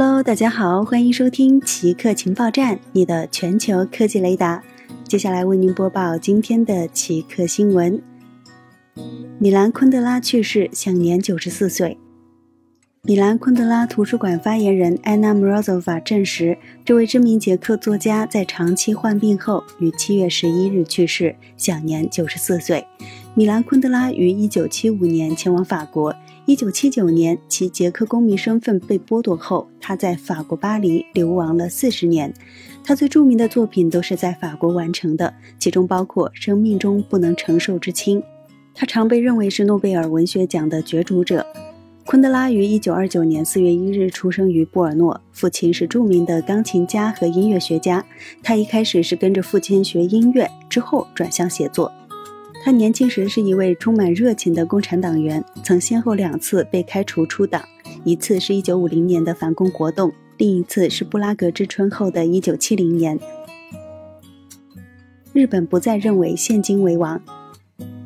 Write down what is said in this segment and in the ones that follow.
Hello，大家好，欢迎收听奇客情报站，你的全球科技雷达。接下来为您播报今天的奇客新闻：米兰昆德拉去世，享年九十四岁。米兰昆德拉图书馆发言人安娜·莫罗佐娃证实，这位知名捷克作家在长期患病后于七月十一日去世，享年九十四岁。米兰昆德拉于一九七五年前往法国。一九七九年，其捷克公民身份被剥夺后，他在法国巴黎流亡了四十年。他最著名的作品都是在法国完成的，其中包括《生命中不能承受之轻》。他常被认为是诺贝尔文学奖的角逐者。昆德拉于一九二九年四月一日出生于布尔诺，父亲是著名的钢琴家和音乐学家。他一开始是跟着父亲学音乐，之后转向写作。他年轻时是一位充满热情的共产党员，曾先后两次被开除出党，一次是一九五零年的反共活动，另一次是布拉格之春后的一九七零年。日本不再认为现金为王，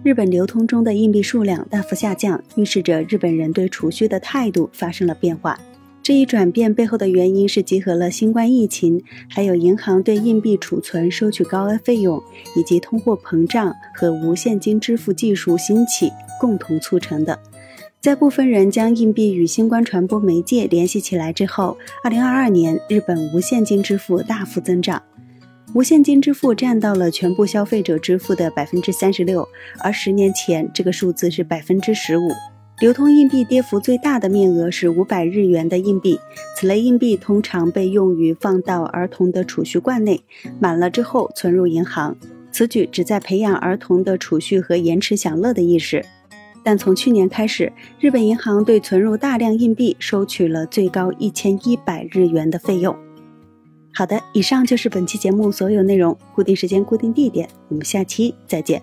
日本流通中的硬币数量大幅下降，预示着日本人对储蓄的态度发生了变化。这一转变背后的原因是集合了新冠疫情，还有银行对硬币储存收取高额费用，以及通货膨胀和无现金支付技术兴起共同促成的。在部分人将硬币与新冠传播媒介联系起来之后，2022年日本无现金支付大幅增长，无现金支付占到了全部消费者支付的百分之三十六，而十年前这个数字是百分之十五。流通硬币跌幅最大的面额是五百日元的硬币，此类硬币通常被用于放到儿童的储蓄罐内，满了之后存入银行。此举旨在培养儿童的储蓄和延迟享乐的意识。但从去年开始，日本银行对存入大量硬币收取了最高一千一百日元的费用。好的，以上就是本期节目所有内容。固定时间，固定地点，我们下期再见。